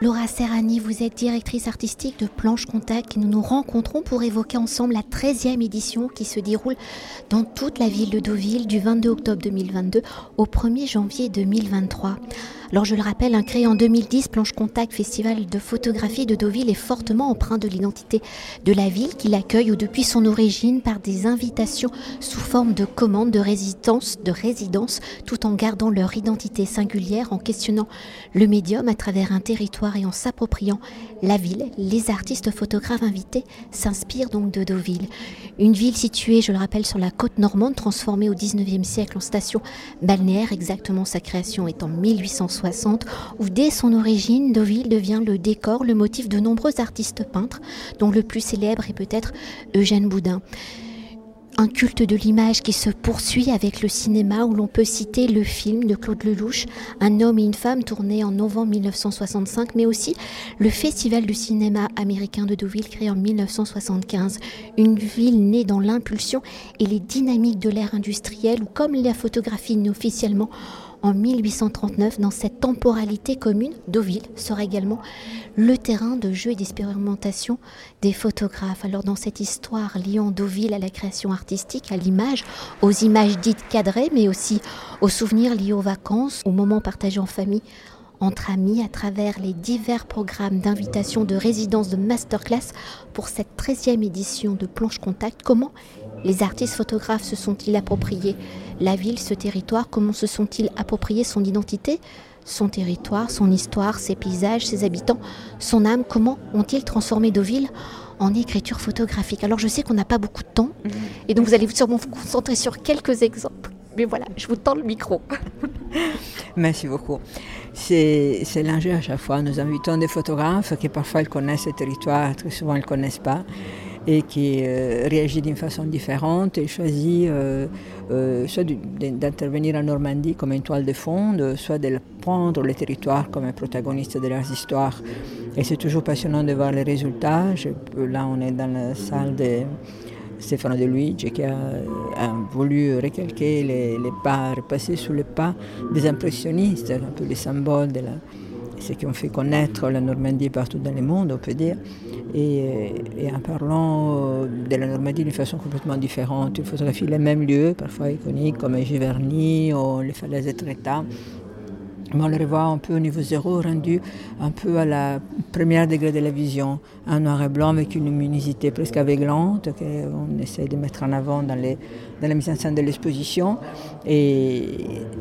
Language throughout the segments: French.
Laura Serrani, vous êtes directrice artistique de Planche Contact et nous nous rencontrons pour évoquer ensemble la 13e édition qui se déroule dans toute la ville de Deauville du 22 octobre 2022 au 1er janvier 2023. Alors je le rappelle, un créé en 2010, Planche Contact, festival de photographie de Deauville, est fortement empreint de l'identité de la ville qui l'accueille depuis son origine par des invitations sous forme de commandes de résidence, de résidence, tout en gardant leur identité singulière, en questionnant le médium à travers un territoire et en s'appropriant la ville. Les artistes photographes invités s'inspirent donc de Deauville. Une ville située, je le rappelle, sur la côte normande, transformée au 19e siècle en station balnéaire, exactement sa création est en 1860 où dès son origine, Deauville devient le décor, le motif de nombreux artistes peintres, dont le plus célèbre est peut-être Eugène Boudin un culte de l'image qui se poursuit avec le cinéma où l'on peut citer le film de Claude Lelouch, Un homme et une femme tourné en novembre 1965, mais aussi le Festival du cinéma américain de Deauville créé en 1975. Une ville née dans l'impulsion et les dynamiques de l'ère industrielle où, comme la photographie officiellement en 1839, dans cette temporalité commune, Deauville sera également le terrain de jeu et d'expérimentation des photographes. Alors dans cette histoire liant Deauville à la création artistique, à l'image, aux images dites cadrées, mais aussi aux souvenirs liés aux vacances, aux moments partagés en famille, entre amis à travers les divers programmes d'invitation, de résidence, de masterclass pour cette 13e édition de Planche Contact. Comment les artistes photographes se sont-ils appropriés la ville, ce territoire? Comment se sont-ils appropriés son identité, son territoire, son histoire, ses paysages, ses habitants, son âme? Comment ont-ils transformé Deauville en écriture photographique? Alors je sais qu'on n'a pas beaucoup de temps mhm. et donc vous allez sûrement vous concentrer sur quelques exemples. Mais voilà, je vous tends le micro. Merci beaucoup. C'est l'enjeu à chaque fois. Nous invitons des photographes qui parfois ils connaissent ce territoire, très souvent ils ne connaissent pas et qui euh, réagit d'une façon différente et choisit euh, euh, soit d'intervenir en Normandie comme une toile de fond, soit de prendre le territoire comme un protagoniste de leurs histoires. Et c'est toujours passionnant de voir les résultats. là, on est dans la salle de Stefano De Luigi qui a, voulu recalquer les, pas, repasser sous les pas des impressionnistes, un peu les symboles de la, ce qui ont fait connaître la Normandie partout dans le monde, on peut dire. Et, en parlant de la Normandie d'une façon complètement différente, il photographie les mêmes lieux, parfois iconiques comme Giverny ou les falaises de Treta, on le revoit un peu au niveau zéro, rendu un peu à la première degré de la vision, un noir et blanc avec une luminosité presque aveuglante qu'on essaie de mettre en avant dans, dans la mise en scène de l'exposition. Et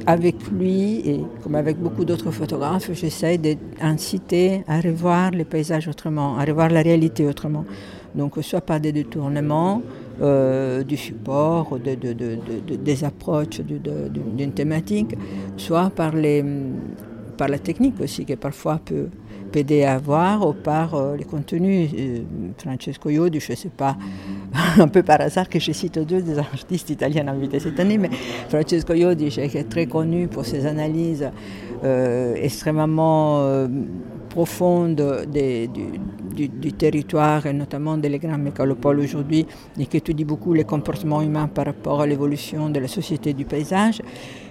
avec lui, et comme avec beaucoup d'autres photographes, j'essaie d'inciter à revoir les paysages autrement, à revoir la réalité autrement. Donc soit par des détournements, euh, du support, des approches d'une thématique, soit par, les, par la technique aussi, qui parfois peut, aider à voir, ou par euh, les contenus. Euh, Francesco Iodi, je ne sais pas, un peu par hasard que je cite deux des artistes italiens invités cette année, mais Francesco Iodi, qui est très connu pour ses analyses extrêmement profondes des, du, territoire et notamment des grands mécalopoles aujourd'hui et qui étudie beaucoup les comportements humains par rapport à l'évolution de la société du paysage.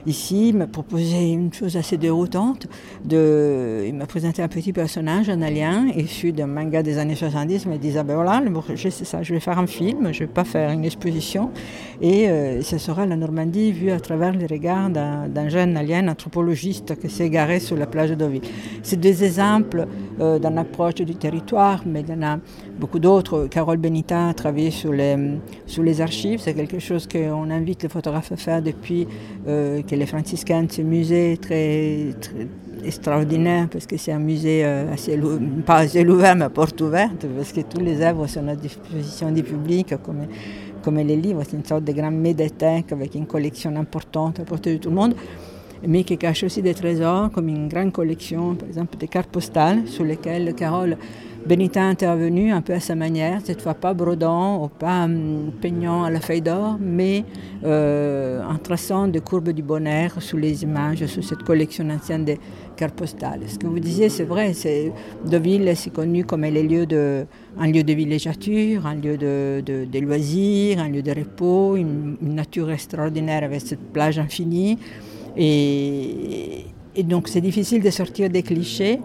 Ici, il m'a proposé une chose assez déroutante. Il m'a présenté un petit personnage, un alien, issu d'un manga des années 70. Il m'a dit, ah ben voilà, je ça, je vais faire un film, je ne vais pas faire une exposition. Et euh, ce sera la Normandie vue à travers les regards d'un jeune alien anthropologiste qui s'est garé sur la plage de Deauville. C'est des exemples euh, d'une approche du territoire, mais il y en a beaucoup d'autres. Carole Benita a travaillé sur les, sur les archives. C'est quelque chose qu'on invite les photographes à faire depuis euh, que les franciscains, ce musée très, très extraordinaire parce que c'est un musée euh, assez, pas ciel ouvert mais à porte ouverte parce que tous les œuvres sont à disposition du public comme, comme les livres. C'est une sorte de grande médiathèque avec une collection importante à portée de tout le monde mais qui cache aussi des trésors comme une grande collection par exemple des cartes postales sur lesquelles Carole Benita est intervenu un peu à sa manière, cette fois pas brodant ou pas hum, peignant à la feuille d'or, mais euh, en traçant des courbes du bonheur sous les images, sur cette collection ancienne des cartes postales. Ce que vous disiez, c'est vrai, Deauville, c'est connu comme un lieu de, villégiature, un lieu de, loisirs, un lieu de repos, une, nature extraordinaire avec cette plage infinie. Et, donc c'est difficile de sortir des clichés,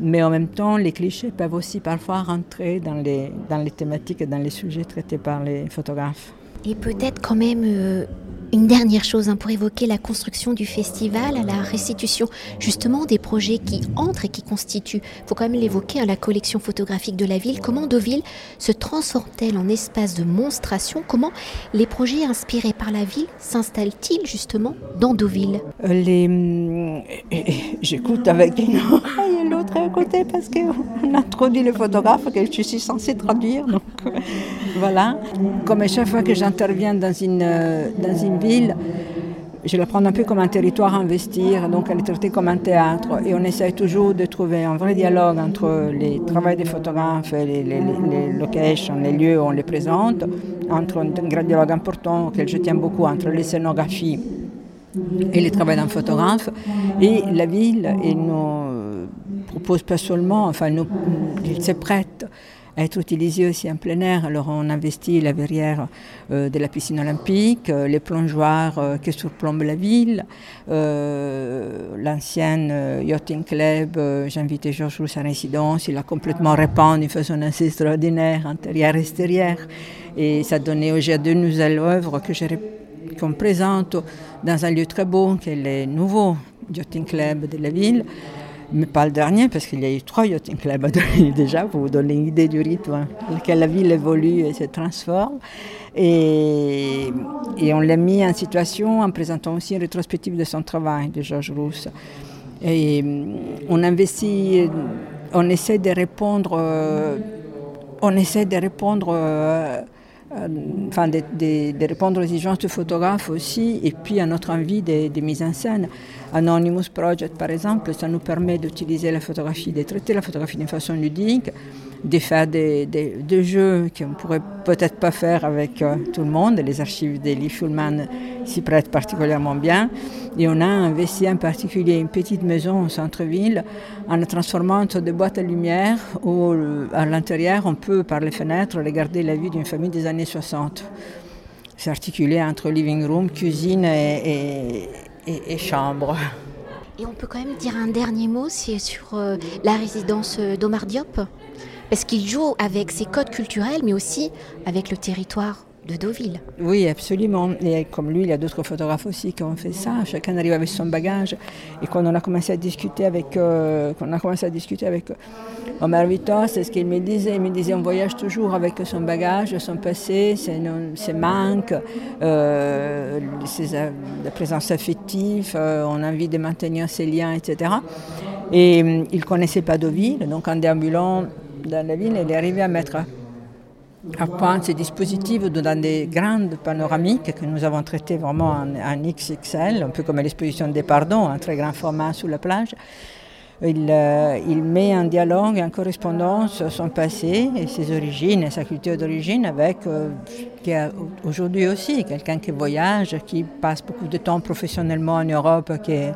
mais en même temps, les clichés peuvent aussi parfois rentrer dans les, dans les thématiques et dans les sujets traités par les photographes. Et peut-être quand même euh, une dernière chose hein, pour évoquer la construction du festival, la restitution justement des projets qui entrent et qui constituent, il faut quand même l'évoquer, hein, la collection photographique de la ville. Comment Deauville se transforme-t-elle en espace de monstration? Comment les projets inspirés par la ville s'installent-ils justement dans Deauville? Euh, les... Hum, j'écoute avec une côté parce qu'on introduit le photographe que je suis censée traduire. Donc euh, voilà. Comme chaque fois que j'interviens dans une, euh, dans une je la prends un peu comme un territoire à investir, donc elle est traitée comme un théâtre. Et on essaie toujours de trouver un vrai dialogue entre les travaux des photographes et les, locations, les lieux où on les présente, entre un, grand dialogue important auquel je tiens beaucoup entre les scénographies et les travaux d'un photographe, et la ville, et nous propose pas seulement, enfin, nous, il se prête être utilisé aussi en plein air. Alors on investit la verrière euh, de la piscine olympique, euh, les plongeoires euh, qui surplombent la ville, l'ancienne yachting club, j'ai invité Georges Rousse à résidence, il a complètement répandu d'une façon assez extraordinaire, intérieure extérieure. Et ça donnait aussi à deux nouvelles œuvres que qu'on présente dans un lieu très beau, qui est le nouveau yachting club de la ville mais pas le dernier, parce qu'il y a eu trois yachting clubs déjà, pour vous donner une idée du rythme hein, lequel la ville évolue et se transforme. Et, et on l'a mis en situation en présentant aussi une rétrospective de son travail, de Georges Rousse. Et on investit, on essaie de répondre, euh, on essaie de répondre euh, enfin, de, répondre aux exigences du photographe aussi, et puis à notre envie de, de, mise en scène. Anonymous Project, par exemple, ça nous permet d'utiliser la photographie, de traiter la photographie d'une façon ludique, de faire des, jeux qu'on ne pourrait peut-être pas faire avec euh, tout le monde. Les archives d'Elie Schulman s'y prêtent particulièrement bien. Et on a investi en particulier une petite maison au centre-ville en la transformant en des boîtes à lumière où euh, à l'intérieur on peut par les fenêtres regarder la vie d'une famille des années 60. C'est articulé entre living room, cuisine et, chambre. Et on peut quand même dire un dernier mot sur euh, la résidence d'Omar Diop? Parce qu'il joue avec ses codes culturels, mais aussi avec le territoire de Deauville. Oui, absolument. Et comme lui, il y a d'autres photographes aussi qui ont fait ça. Chacun arrive avec son bagage. Et quand on a commencé à discuter avec, euh, on a commencé à discuter avec euh, Omar Vitor, c'est ce qu'il me disait. Il me disait on voyage toujours avec son bagage, son passé, ses, manques, euh, ses, la présence affective. on a envie de maintenir ses liens, etc. Et il ne connaissait pas Deauville, donc en déambulant dans la ville, elle est arrivée à mettre à point ces dispositifs dans des grandes panoramiques que nous avons traitées vraiment en, XXL, un peu comme l'exposition des pardons, un très grand format sous la plage. Il, euh, met en dialogue, en correspondance son passé et ses origines et sa culture d'origine avec euh, aujourd'hui aussi quelqu'un qui voyage, qui passe beaucoup de temps professionnellement en Europe, qui est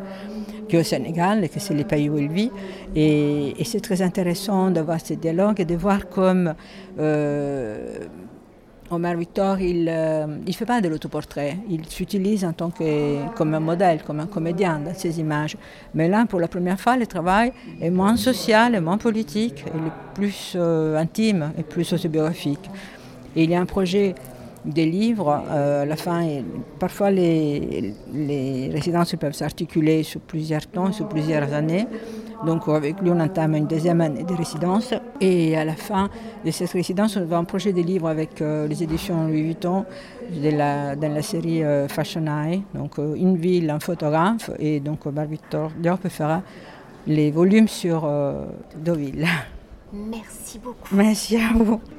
au Sénégal, que c'est le pays où il vit. Et, c'est très intéressant d'avoir ce dialogue et de voir comme euh, Omar Victor, il ne euh, fait pas de l'autoportrait, il s'utilise en tant que comme un modèle, comme un comédien dans ses images. Mais là, pour la première fois, le travail est moins social et moins politique, est plus euh, intime et plus autobiographique. Et il y a un projet des livres. Euh, à la fin, parfois les, les résidences peuvent s'articuler sur plusieurs temps, sur plusieurs années. Donc avec lui, on entame une deuxième année de résidence. Et à la fin de cette résidence, on va un projet de livres avec euh, les éditions Louis Vuitton de la, dans la série euh, Fashion Eye. Donc une ville, un photographe. Et donc Victor Dior fera les volumes sur Deauville. Merci beaucoup. Merci à vous.